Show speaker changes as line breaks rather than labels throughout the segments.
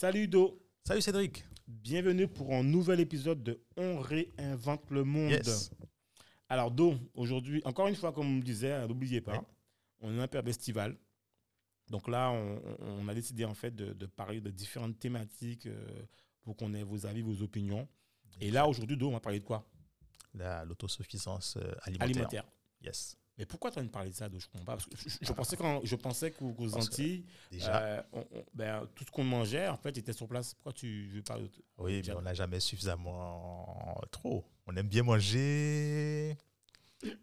Salut Do,
Salut Cédric.
bienvenue pour un nouvel épisode de On réinvente le monde.
Yes.
Alors Do, aujourd'hui, encore une fois, comme on me disait, euh, n'oubliez pas,
Oui.
on est un période estivale. Donc là, on, on a décidé en fait de, de parler de différentes thématiques euh, pour qu'on ait vos avis, vos opinions. Et là, aujourd'hui, Do, on va parler de quoi?
La- L'autosuffisance euh, alimentaire.
Alimentaire.
Yes.
Mais pourquoi tu as envie de parler de ça, Do Je comprends pas. Parce que je, je pensais, qu'en- je pensais qu'aux qu'aux Antilles,
Déjà,
euh, on- on- ben, tout ce qu'on mangeait, en fait, était sur place. Pourquoi tu veux parler de
oui, mais on n'a jamais suffisamment trop. On aime bien manger.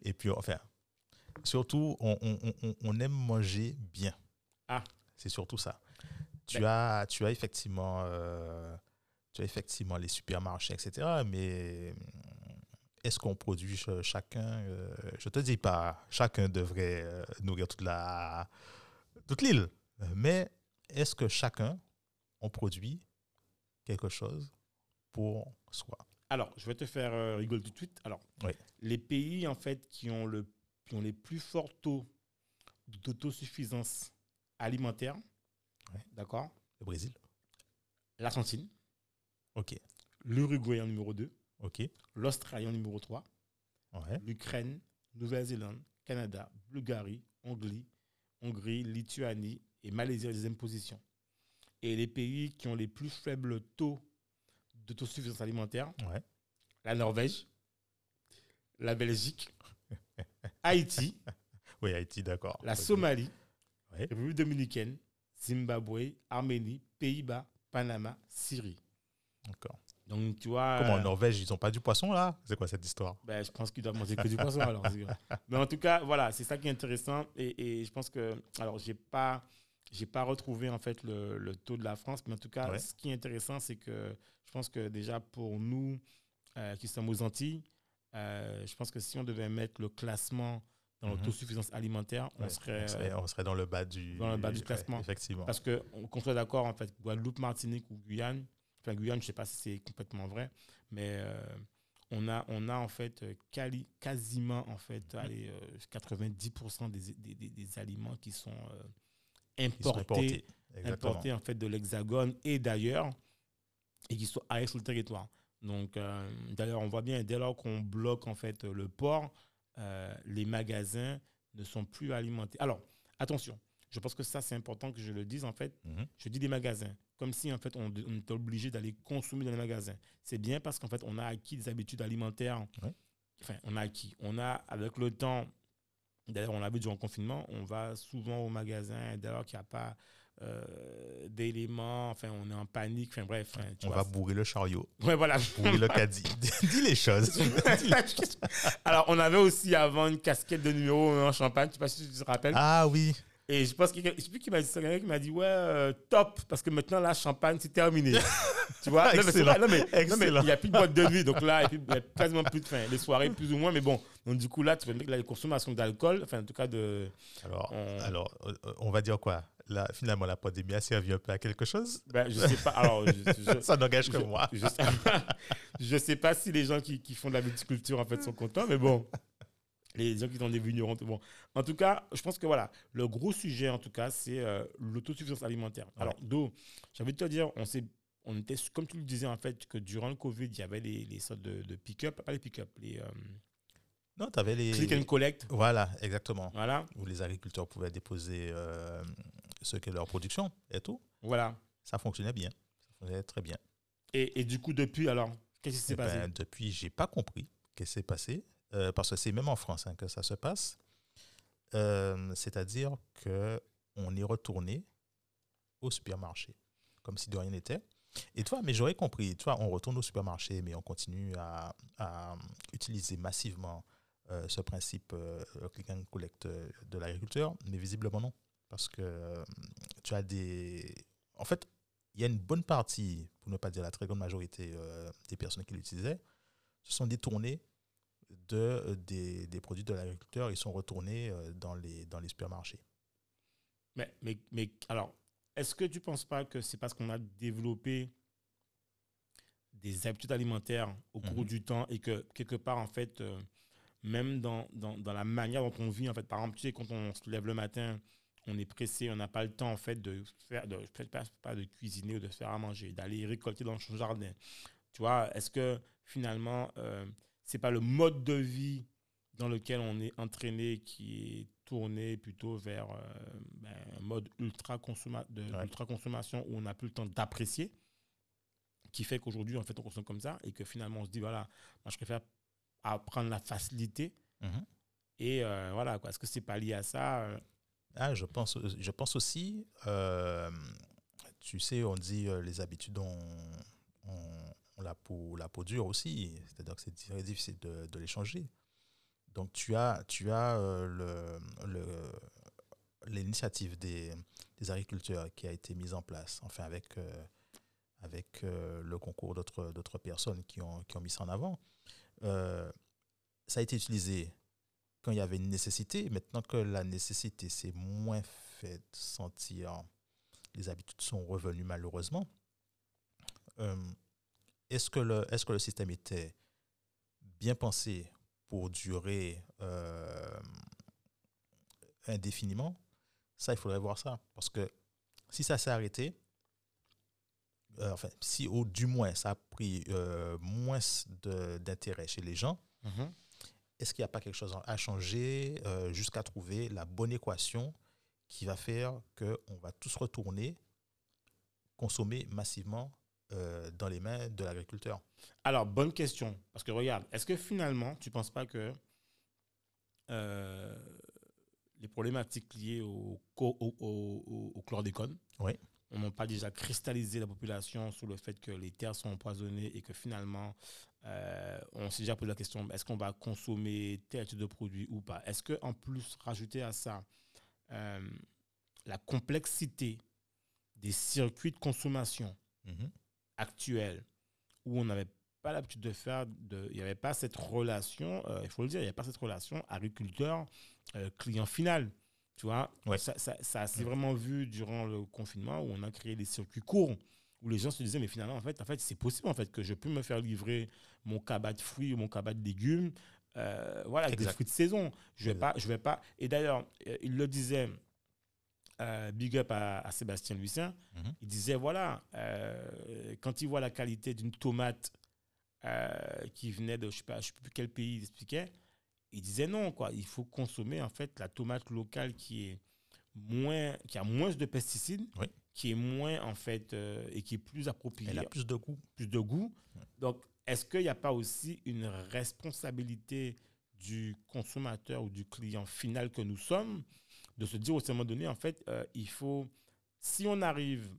Et puis, enfin, surtout, on, aime manger bien.
Ah.
C'est surtout ça. Tu,
Ben.
as, tu as effectivement... euh, tu as effectivement les supermarchés, etc. Mais est-ce qu'on produit ch- chacun euh, Je te dis pas, chacun devrait euh, nourrir toute la toute l'île. Mais est-ce que chacun on produit quelque chose pour soi?
Alors, je vais te faire euh, rigoler tout de suite. Alors,
Oui.
les pays en fait qui ont, le, qui ont les plus forts taux d'autosuffisance alimentaire, d'accord?
Le Brésil
L'Argentine,
Ok,
l'Uruguay en numéro 2,
ok.
l'Australie en numéro 3,
Ouais.
l'Ukraine, Nouvelle-Zélande, Canada, Bulgarie, Hongrie, Hongrie, Lituanie et Malaisie en deuxième position. Et les pays qui ont les plus faibles taux d'autosuffisance alimentaire,
Ouais.
la Norvège, la Belgique, Haïti,
Oui, Haïti, d'accord.
la. Somalie,
Ouais.
République dominicaine, Zimbabwe, Arménie, Pays-Bas, Panama, Syrie.
D'accord.
Donc, tu vois.
Comment en
euh,
Norvège, ils n'ont pas du poisson là? C'est quoi cette histoire?
Ben, je pense qu'ils doivent manger que du poisson alors. Mais en tout cas, voilà, c'est ça qui est intéressant. Et, et je pense que. Alors, j'ai pas. J'ai pas retrouvé en fait le, le taux de la France, mais en tout cas,
Ouais.
ce qui est intéressant, c'est que je pense que déjà pour nous euh, qui sommes aux Antilles, euh, je pense que si on devait mettre le classement dans
Mhm.
l'autosuffisance alimentaire, on serait,
on, serait, on serait dans le bas du,
dans le bas du
ouais,
classement.
effectivement.
Parce qu'on soit d'accord, en fait, Guadeloupe, Martinique ou Guyane, enfin Guyane, je ne sais pas si c'est complètement vrai, mais euh, on, a, on a en fait euh, quali- quasiment en fait
Mm.
allez, euh, 90% des, des, des- des aliments qui sont importés,
importés. Exactement.
importés en fait de l'Hexagone et d'ailleurs et qui sont arrivés sur le territoire. Donc euh, d'ailleurs, on voit bien dès lors qu'on bloque en fait le port, euh, les magasins ne sont plus alimentés. Alors attention, je pense que ça c'est important que je le dise en fait.
Mhm.
Je dis des magasins, comme si en fait on, on était obligé d'aller consommer dans les magasins. C'est bien parce qu'en fait on a acquis des habitudes alimentaires.
Ouais.
Enfin, on a acquis. On a avec le temps. D'ailleurs, on l'a vu durant le confinement, on va souvent au magasin dès lors qu'il n'y a pas euh, d'éléments. Enfin, on est en panique. Enfin bref. enfin, tu
On
vois,
va bourrer le chariot,
Ouais, voilà.
bourrer le caddie. Dis les choses.
Alors, on avait aussi avant une casquette de numéro en champagne. Je sais pas si tu te rappelles.
Ah oui,
Et je pense que je sais plus qui m'a dit ça, quelqu'un qui m'a dit ouais euh, top parce que maintenant la champagne c'est terminé. tu vois? Non, mais vrai, non, mais- non, mais
Excellent.
il n'y a plus de boîte de nuit donc là il y a quasiment plus de fin les soirées plus ou moins mais bon. Donc du coup là tu vois que la consommation d'alcool enfin en tout cas de
Alors,
On-
alors euh, on va dire quoi? Là, Finalement, la pandémie a servi un peu à quelque chose?
Ben, je sais pas. Alors je, je-
Ça n'engage que moi.
je, sais, je sais pas si les gens qui, qui font de la viticulture en fait sont contents mais bon les gens qui sont des vignerons bon en tout cas je pense que voilà le gros sujet en tout cas c'est euh, l'autosuffisance alimentaire
Ouais.
alors Do j'avais te dire on s'est on était comme tu le disais en fait que durant le covid il y avait les, les sortes de, de pick-up pas les pick-up les euh,
Non, tu avais les.
click and collect
Voilà, exactement.
voilà
Où les agriculteurs pouvaient déposer euh, ce qu'est leur production et tout.
voilà
Ça fonctionnait bien. Ça fonctionnait très bien.
et, et du coup depuis alors qu'est-ce qui s'est
Eh
passé?
ben, depuis, j'ai pas compris ce qui s'est passé. Euh, parce que c'est même en France que ça se passe. Euh, C'est-à-dire que on est retourné au supermarché, comme si de rien n'était. Et toi, mais j'aurais compris, tu vois, on retourne au supermarché, mais on continue à, utiliser massivement euh, ce principe click and collect de l'agriculteur, mais visiblement non. Parce que, tu as des. En fait, il y a une bonne partie, pour ne pas dire la très grande majorité des personnes qui l'utilisaient, se sont détournées de, euh, des, des produits de l'agriculteur. Ils sont retournés euh, dans, les, dans les supermarchés.
Mais, mais, mais alors, est-ce que tu ne penses pas que c'est parce qu'on a développé des habitudes alimentaires au cours
Mhm.
du temps et que quelque part, en fait, euh, même dans, dans, dans la manière dont on vit, en fait, par exemple, tu sais, quand on se lève le matin, on est pressé, on n'a pas le temps, en fait, de faire, de, pas, pas de cuisiner ou de se faire à manger, d'aller récolter dans son jardin. Tu vois, est-ce que finalement, euh, c'est pas le mode de vie dans lequel on est entraîné qui est tourné plutôt vers euh, ben, un mode ultra, consomma de,
Ouais.
ultra consommation où on n'a plus le temps d'apprécier, qui fait qu'aujourd'hui, en fait, on consomme comme ça et que finalement, on se dit, voilà, moi, je préfère apprendre la facilité. Et euh, voilà, quoi. Est-ce que c'est pas lié à ça euh,
Ah, je, pense, je pense aussi, euh, tu sais, on dit les habitudes ont, la, peau, la peau dure aussi, c'est-à-dire que c'est très difficile de, de les changer. Donc tu as, tu as euh, le- le- l'initiative des, des agriculteurs qui a été mise en place, enfin avec, euh, avec euh, le concours d'autres d'autres personnes qui ont, qui ont mis ça en avant. Euh, ça a été utilisé quand il y avait une nécessité. Maintenant que la nécessité s'est moins fait sentir, les habitudes sont revenues malheureusement. Est-ce que, le, est que le système était bien pensé pour durer euh, indéfiniment? Ça, il faudrait voir ça. Parce que si ça s'est arrêté, euh, enfin, si au, du moins ça a pris euh, moins d'intérêt chez les gens, est-ce qu'il n'y a pas quelque chose à changer jusqu'à trouver la bonne équation qui va faire qu'on va tous retourner consommer massivement euh, dans les mains de l'agriculteur
Alors, bonne question. Parce que regarde, est-ce que finalement, tu ne penses pas que euh, les problématiques liées au, au, au- chlordécone,
Oui.
on n'a pas déjà cristallisé la population sur le fait que les terres sont empoisonnées et que finalement, euh, on s'est déjà posé la question, est-ce qu'on va consommer tel type de produit ou pas? Est-ce qu'en plus, rajouter à ça euh, la complexité des circuits de consommation
Mhm.
Actuel où on n'avait pas l'habitude de faire, de, il n'y avait pas cette relation, euh, il faut le dire, il n'y avait pas cette relation agriculteur-client final. Tu vois,
Ouais.
ça, ça, ça s'est vraiment vu durant le confinement où on a créé des circuits courts où les gens se disaient, mais finalement, en fait, en fait c'est possible en fait, que je peux me faire livrer mon cabas de fruits ou mon cabas de légumes, euh, voilà, avec des
Exact.
fruits de saison. Je vais
Exact.
pas, je vais pas. Et d'ailleurs, euh, il le disait, euh, big up à, à Sébastien Lucien,
Mhm.
il disait voilà, euh, quand il voit la qualité d'une tomate euh, qui venait de je sais pas, je sais plus quel pays il expliquait, il disait non quoi, il faut consommer en fait la tomate locale qui est moins, qui a moins de pesticides,
Oui.
qui est moins en fait et qui est plus appropriée,
Elle a plus de goût.
plus de goût.
Ouais.
Donc est-ce qu'il n'y a pas aussi une responsabilité du consommateur ou du client final que nous sommes de se dire au moment donné, en fait, euh, il faut, si on arrive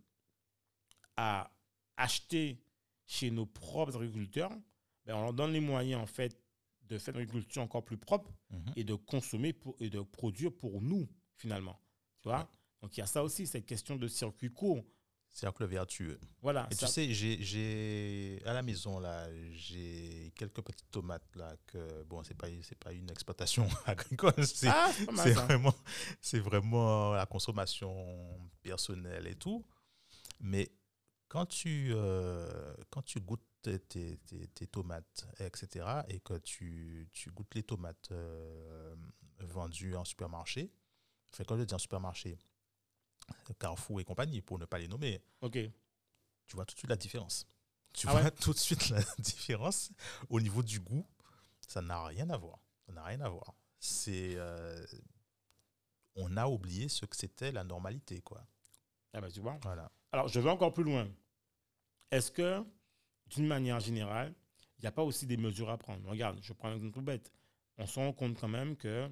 à acheter chez nos propres agriculteurs, ben, on leur donne les moyens, en fait, de faire une agriculture encore plus propre
Mhm.
et de consommer pour, et de produire pour nous, finalement. Tu vois? Donc, il y a ça aussi, cette question de circuit court.
Cercle vertueux.
Voilà.
Et
ça-
tu sais, j'ai- j'ai à la maison là, j'ai quelques petites tomates là que bon, c'est pas c'est pas une exploitation agricole, c'est
ah, c'est
c'est vraiment c'est vraiment la consommation personnelle et tout. Mais quand tu euh, quand tu goûtes tes, tes- tes- tes tomates, etc., et que tu, tu goûtes les tomates euh, vendues en supermarché, enfin quand je dis en supermarché, Carrefour et compagnie, pour ne pas les nommer,
OK.
tu vois tout de suite la différence. Tu
Ah
vois
ouais
tout de suite la différence au niveau du goût. Ça n'a rien à voir. Ça n'a rien à voir. C'est euh, on a oublié ce que c'était la normalité, quoi.
Ah ben, tu vois.
Voilà.
Alors, je vais encore plus loin. Est-ce que, d'une manière générale, il n'y a pas aussi des mesures à prendre? Regarde, je prends un exemple tout bête. On se rend compte quand même que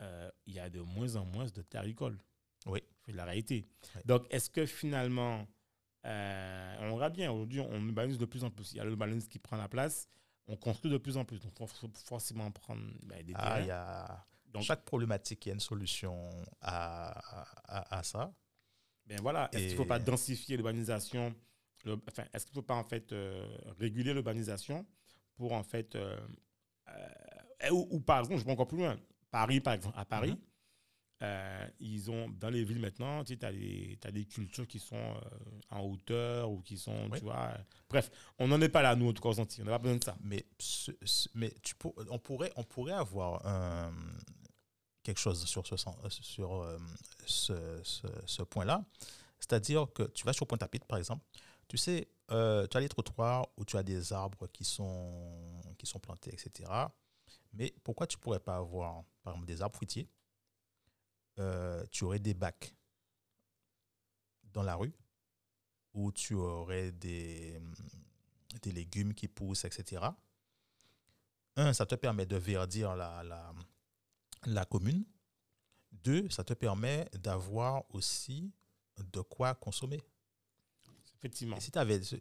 euh, il y a de moins en moins de terres agricoles. La réalité. Donc, est-ce que finalement, euh, on verra bien, aujourd'hui, on urbanise de plus en plus. Il y a l'urbanisme qui prend la place. On construit de plus en plus. Donc, il faut forcément prendre ben, des
Ah,
terrains.
y a
Donc,
chaque problématique, il y a une solution à, à, à ça.
Ben voilà, est-ce qu'il ne faut pas densifier l'urbanisation? Le- Enfin, est-ce qu'il ne faut pas en fait euh, réguler l'urbanisation pour en fait. euh, euh, ou, ou par exemple, je vais encore plus loin. Paris, par exemple, à Paris,
Mhm.
Euh, ils ont dans les villes maintenant, tu as des, cultures qui sont euh, en hauteur ou qui sont,
Oui.
tu vois. euh, bref, on n'en est pas là, nous, en tout cas. On n'a pas besoin de ça.
Mais, ce- ce- mais tu pour- on, pourrait, on pourrait avoir quelque chose sur ce, sens- sur, ce, ce- ce point-là. C'est-à-dire que tu vas sur Pointe-à-Pitre, par exemple, tu sais, tu as les trottoirs où tu as des arbres qui sont, qui sont plantés, etc. Mais pourquoi tu ne pourrais pas avoir, par exemple, des arbres fruitiers? Euh, Tu aurais des bacs dans la rue où tu aurais des, des légumes qui poussent, etc. Un, ça te permet de verdir la, la, la commune. Deux, ça te permet d'avoir aussi de quoi consommer.
Effectivement.
Et si ce-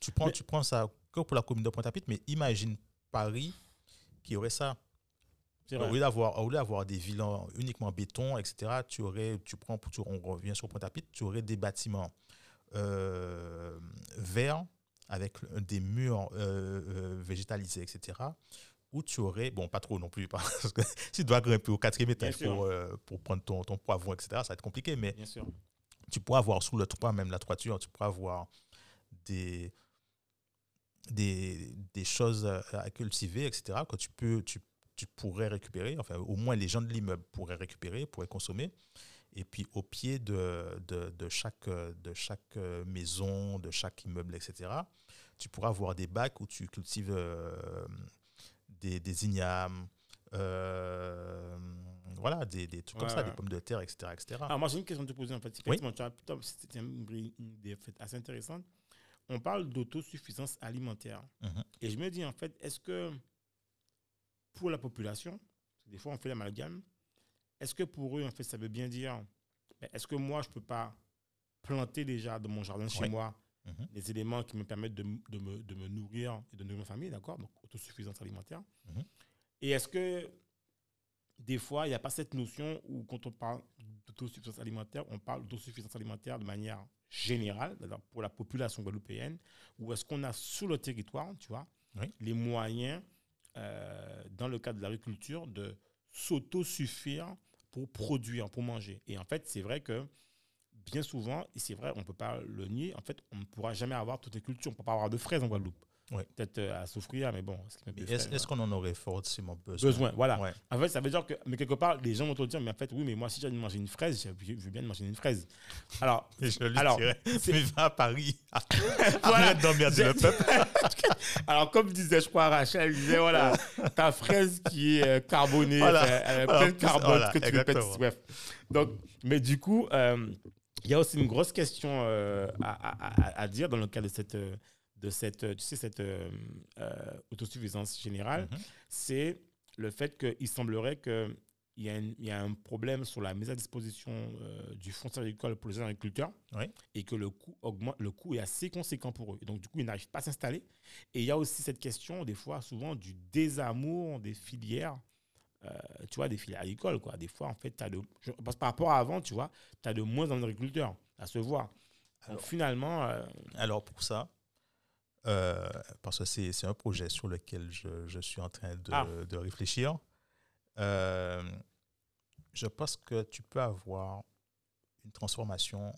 tu, prends,
Mais-
tu prends ça que pour la commune de Pointe-à-Pitre, mais imagine Paris qui aurait ça. Au lieu d'avoir au lieu d'avoir des villes en- uniquement en béton, etc., tu aurais, tu prends, tu- on revient sur Pointe-à-Pitre, tu aurais des bâtiments euh, verts avec des murs euh, euh, végétalisés, etc., où tu aurais, bon, pas trop non plus, parce que si tu dois grimper au quatrième étage pour, euh, pour prendre ton, ton poivron, etc., ça va être compliqué, mais
Bien sûr.
tu pourras avoir sous le toit, même la toiture, tu pourras avoir des, des, des choses à à cultiver, etc., que tu, peux, tu, tu pourrais récupérer, enfin, au moins les gens de l'immeuble pourraient récupérer, pourraient consommer. Et puis, au pied de, de, de chaque, de chaque euh, maison, de chaque immeuble, etc., tu pourras avoir des bacs où tu cultives euh, des, des ignames, euh, voilà, des, des trucs
Ouais,
comme ça,
ouais.
des pommes de terre, etc. etc.
Alors, moi, j'ai une question à te poser, en fait. Putain, c'était une idée assez intéressante. On parle d'autosuffisance alimentaire.
Mhm.
Et je me dis, en fait, est-ce que pour la population, des fois on fait l'amalgame, est-ce que pour eux, en fait, ça veut bien dire, ben, est-ce que moi, je ne peux pas planter déjà dans mon jardin chez moi
Mhm.
des éléments qui me permettent de, me, de me nourrir et de nourrir ma famille, d'accord Donc, autosuffisance alimentaire.
Mhm.
Et est-ce que des fois, il n'y a pas cette notion où, quand on parle d'autosuffisance alimentaire, on parle d'autosuffisance alimentaire de manière générale, c'est-à-dire pour la population guadeloupéenne, ou est-ce qu'on a sur le territoire, tu vois,
Oui.
les moyens, euh, dans le cadre de l'agriculture, de s'autosuffire pour produire, pour manger. Et en fait, c'est vrai que bien souvent, et c'est vrai, on ne peut pas le nier, en fait, on ne pourra jamais avoir toutes les cultures. On ne peut pas avoir de fraises en Guadeloupe.
Oui.
Peut-être euh, à souffrir, mais bon. est-ce
qu'on en aurait forcément besoin
Besoin, voilà.
Ouais.
En fait, ça veut dire que, mais quelque part, les gens vont te dire, mais en fait, oui, mais moi, si j'ai envie de manger une fraise, je veux bien manger une fraise. Alors,
je lui
Alors,
dirais,
c'est-
mais va à Paris. Arrête d'emmerder le peuple.
alors, comme disait, je crois, Rachel, elle disait, voilà, ta fraise qui est euh, carbonée,
Voilà.
enfin, elle a
Voilà,
plein de carbone
voilà,
que tu répètes. Bref. Donc, mais du coup, euh, il y a aussi une grosse question euh, à, à- à- à dire dans le cadre de cette, euh, de cette, euh, tu sais, cette euh, euh, autosuffisance générale.
Mhm.
c'est le fait qu'il semblerait y, a il y a un problème sur la mise à disposition euh, du foncier agricole pour les agriculteurs
Oui.
et que le coût, augmente, le coût est assez conséquent pour eux. Et donc, du coup, ils n'arrivent pas à s'installer. Et il y a aussi cette question, des fois, souvent, du désamour des filières. euh, tu vois, des filières agricoles, quoi. Des fois, en fait, tu as de. Je pense par rapport à avant, tu vois, tu as de moins en agriculteurs, à se voir. Donc, finalement, euh,
Alors pour ça, parce que c'est c'est un projet sur lequel je, je suis en train de,
Ah.
de réfléchir, euh, je pense que tu peux avoir une transformation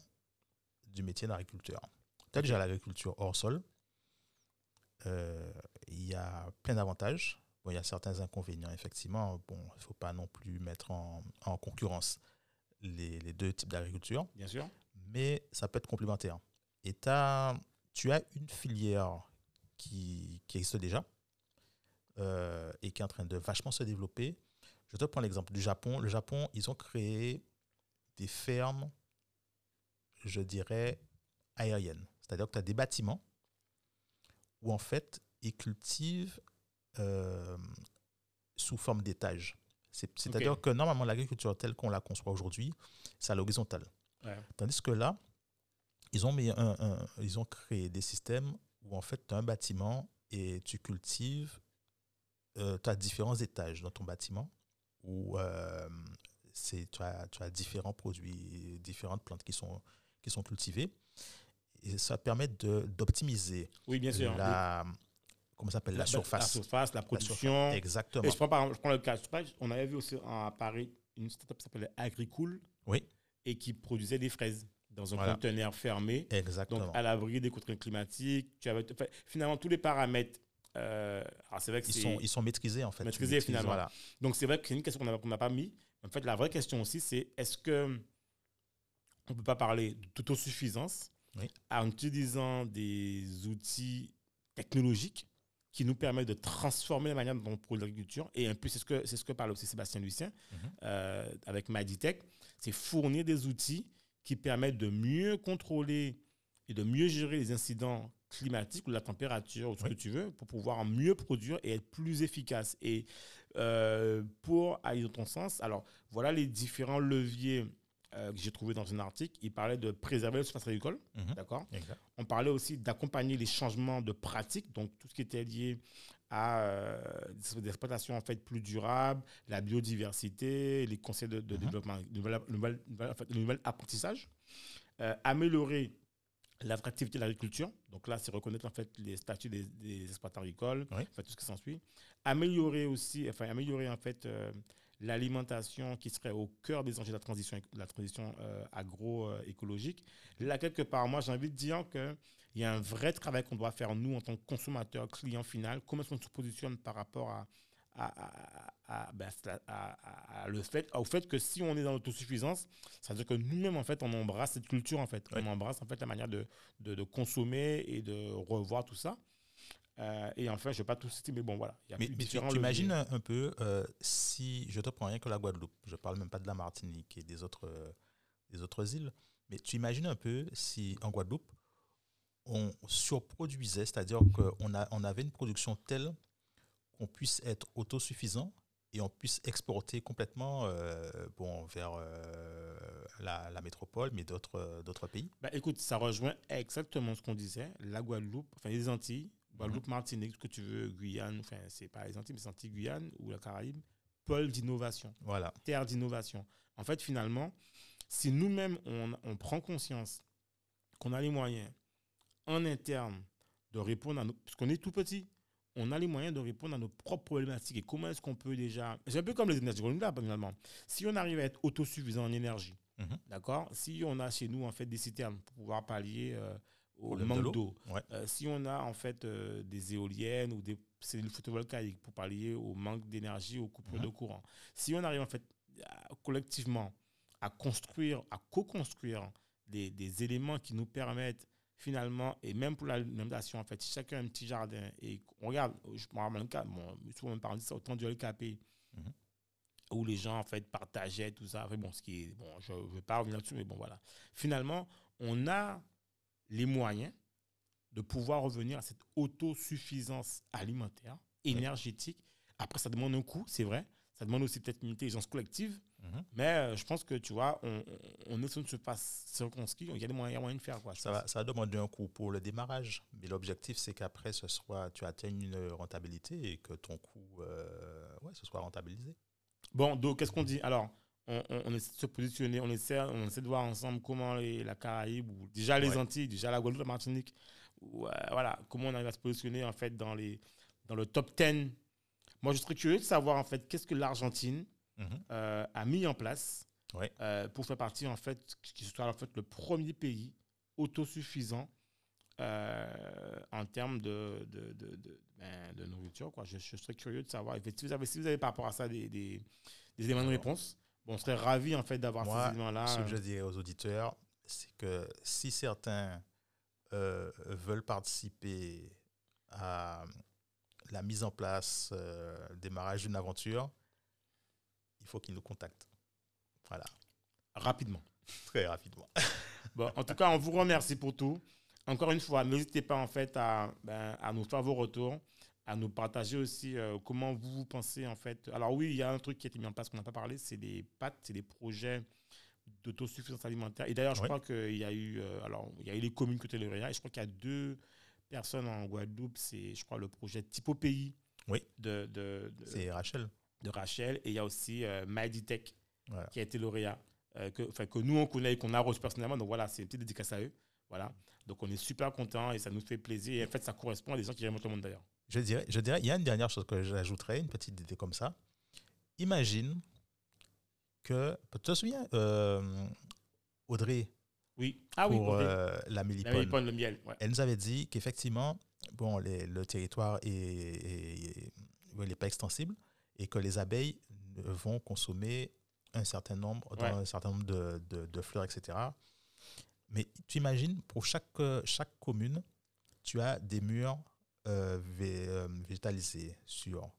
du métier d'agriculteur. Tu as déjà l'agriculture hors sol. Euh, Il y a plein d'avantages. Bon, il y a certains inconvénients, effectivement. Bon, il ne faut pas non plus mettre en, en concurrence les, les deux types d'agriculture
bien sûr.
mais ça peut être complémentaire. Et tu as une filière qui, qui existe déjà euh, et qui est en train de vachement se développer. Je te prends l'exemple du Japon. Le Japon, ils ont créé des fermes, je dirais, aériennes. C'est-à-dire que tu as des bâtiments où en fait, ils cultivent euh, sous forme d'étages. C'est- C'est-à-dire que normalement, l'agriculture telle qu'on la conçoit aujourd'hui, c'est à l'horizontale.
Ouais.
Tandis que là, ils ont, mis un- un- ils ont créé des systèmes où en fait, tu as un bâtiment et tu cultives, tu as différents étages dans ton bâtiment où euh, tu, as, tu as différents produits, différentes plantes qui sont, qui sont cultivées. Et ça permet d'optimiser
Oui, bien sûr.
la, comment ça s'appelle, la, surface.
La surface, la production.
Exactement.
Et je prends, par je prends le cas, on avait vu aussi à Paris une startup qui s'appelait Agricool
Oui,
et qui produisait des fraises dans un
Voilà.
conteneur fermé.
exactement.
Donc, à l'abri des contraintes climatiques. Tu avais, enfin, finalement, tous les paramètres. Euh, alors, c'est vrai que
ils, sont, ils sont maîtrisés, en fait.
Maîtrisés, finalement.
Voilà.
Donc, c'est vrai que c'est une question qu'on n'a pas mis. En fait, la vraie question aussi, c'est est-ce que on ne peut pas parler d'autosuffisance
Oui.
en utilisant des outils technologiques qui nous permettent de transformer la manière dont on produit l'agriculture. Et un peu, c'est ce que, c'est ce que parle aussi Sébastien Lucien
Mhm.
euh, avec Maditech, c'est fournir des outils qui permettent de mieux contrôler et de mieux gérer les incidents climatiques ou la température ou ce
Oui.
que tu veux pour pouvoir mieux produire et être plus efficace. Et euh, pour aller dans ton sens, alors voilà les différents leviers euh, que j'ai trouvés dans un article. Il parlait de préserver le surface agricole,
Mhm.
d'accord? On parlait aussi d'accompagner les changements de pratiques, donc tout ce qui était lié à euh, des exploitations en fait plus durables, la biodiversité, les conseils de, de
Mhm.
développement, le nouvel, apprentissage, améliorer l'attractivité de l'agriculture. Donc là, c'est reconnaître en fait les statuts des, des exploitants agricoles,
Oui.
enfin, tout ce qui s'ensuit. Améliorer aussi, enfin améliorer en fait euh, l'alimentation qui serait au cœur des enjeux de la transition, de la transition euh, agroécologique. Là, quelque part, moi, j'ai envie de dire que il y a un vrai travail qu'on doit faire, nous, en tant que consommateurs, clients final. Comment est-ce qu'on se positionne par rapport à, à, à- à- ben, à- à- à le fait, au fait que si on est dans l'autosuffisance, ça veut dire que nous-mêmes, en fait, on embrasse cette culture, en fait. On embrasse, en fait, la manière de, de, de consommer et de revoir tout ça. Euh, et enfin, je ne vais pas tout citer, mais bon, voilà. Il y a
Mais, tu imagines un, un peu euh, si je te prends rien que la Guadeloupe, je parle même pas de la Martinique et des autres, euh, des autres îles, mais tu imagines un peu si en Guadeloupe on surproduisait, c'est-à-dire qu'on a, on avait une production telle qu'on puisse être autosuffisant et on puisse exporter complètement euh, bon, vers euh, la, la métropole, mais d'autres euh, d'autres pays.
Bah, écoute, ça rejoint exactement ce qu'on disait. La Guadeloupe, enfin les Antilles, Guadeloupe, Martinique, ce que tu veux, Guyane, enfin, c'est pas les Antilles, mais c'est Antilles, Guyane ou la Caraïbe, pôle d'innovation,
Voilà.
terre d'innovation. En fait, finalement, si nous-mêmes, on, on prend conscience qu'on a les moyens en interne de répondre à nos... Parce qu'on est tout petit, on a les moyens de répondre à nos propres problématiques. Et comment est-ce qu'on peut déjà... C'est un peu comme les énergies renouvelables, finalement. Si on arrive à être autosuffisant en énergie,
Mhm.
d'accord Si on a chez nous, en fait, des citernes pour pouvoir pallier euh, au
de
manque d'eau,
Ouais.
euh, si on a, en fait, euh, des éoliennes ou des cellules photovoltaïques pour pallier au manque d'énergie, aux coupures
Mhm.
de courant, si on arrive, en fait, à- collectivement à construire, à co-construire des, des éléments qui nous permettent finalement, et même pour l'alimentation, en fait, si chacun a un petit jardin, et on regarde, je me rappelle un cas, bon, souvent on parle de ça, autant du LKP,
Mhm.
où les gens, en fait, partageaient tout ça. Enfin, bon, ce qui est, bon, je ne vais pas revenir là-dessus, mais bon, voilà. Finalement, on a les moyens de pouvoir revenir à cette autosuffisance alimentaire, énergétique. Après, ça demande un coût, c'est vrai. Ça demande aussi peut-être une intelligence collective.
Mhm.
Mais euh, je pense que, tu vois, on, on- est sur une surface circonscrite, il y a des moyens, moyen de faire. Quoi,
Ça
pense.
va, ça va demander un coût pour le démarrage, mais l'objectif c'est qu'après ce soit tu atteignes une rentabilité et que ton coût euh, ouais, ce soit rentabilisé.
Bon, donc, qu'est-ce qu'on dit? Alors, on, on- on essaie de se positionner, on essaie, on essaie de voir ensemble comment les- la Caraïbe, ou déjà les
Ouais.
Antilles, déjà la Guadeloupe, la Martinique, ou, euh, voilà, comment on arrive à se positionner, en fait, dans, les, dans le top 10. Moi, je serais curieux de savoir, en fait, qu'est-ce que l'Argentine
Mhm.
euh, a mis en place
Ouais.
euh, pour faire partie, en fait, qui soit en fait le premier pays autosuffisant euh, en termes de, de, de, de, ben, de nourriture. Quoi. Je, je serais curieux de savoir. Si vous avez, si vous avez par rapport à ça des, des, des éléments de réponse, bon, on serait ravis en fait d'avoir ces éléments-là.
Ce que je dirais aux auditeurs, c'est que si certains veulent participer à la mise en place, euh, le démarrage d'une aventure, il faut qu'ils nous contactent. Voilà,
rapidement.
très rapidement.
Bon, en tout cas, on vous remercie pour tout. Encore une fois, n'hésitez pas en fait à, ben, à nous faire vos retours, à nous partager aussi euh, comment vous, vous pensez en fait. Alors oui, il y a un truc qui a été mis en place qu'on n'a pas parlé, c'est des PAT, c'est des projets d'autosuffisance alimentaire. Et d'ailleurs, je
Oui.
crois qu'il y a eu, euh, alors il y a eu les communes côté et je crois qu'il y a deux personnes en Guadeloupe, c'est je crois le projet Typo Pays
Oui.
de, de, de,
C'est Rachel.
de Rachel, et il y a aussi euh,
Voilà.
qui a été lauréat, euh, que, que nous on connaît et qu'on a reçu personnellement. Donc voilà, c'est une petite dédicace à eux. Voilà. Donc on est super content et ça nous fait plaisir. Et en fait, ça correspond à des gens qui remontent le monde d'ailleurs.
Je dirais, je dirais, il y a une dernière chose que j'ajouterais, une petite idée comme ça. Imagine que, tu te souviens, euh, Audrey,
Oui. Ah oui,
pour euh, la
la
mélipone,
le miel. Ouais.
elle nous avait dit qu'effectivement, bon, les- le territoire est, est- ouais, n'est pas extensible et que les abeilles vont consommer un certain nombre, dans
Ouais.
un certain nombre de, de- de fleurs, etc. Mais tu imagines, pour chaque, chaque commune, tu as des murs euh, vé- euh, végétalisés sur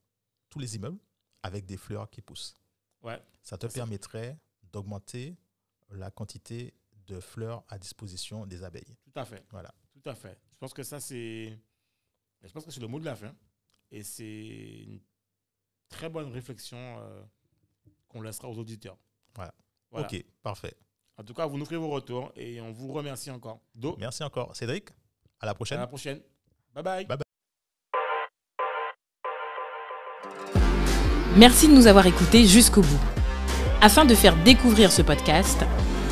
tous les immeubles avec des fleurs qui poussent.
Ouais.
Ça te permettrait d'augmenter la quantité de fleurs à disposition des abeilles.
Tout à fait.
Voilà.
Tout à fait. Je pense que ça, c'est. Je pense que c'est le mot de la fin. Et c'est une très bonne réflexion euh, qu'on laissera aux auditeurs.
Voilà.
Voilà.
Ok, parfait.
En tout cas, vous nous ferez vos retours et on vous remercie encore. Do,
Merci encore. Cédric, à la
à
prochaine.
la prochaine. Bye bye.
Bye
Merci de nous avoir écoutés jusqu'au bout. Afin de faire découvrir ce podcast,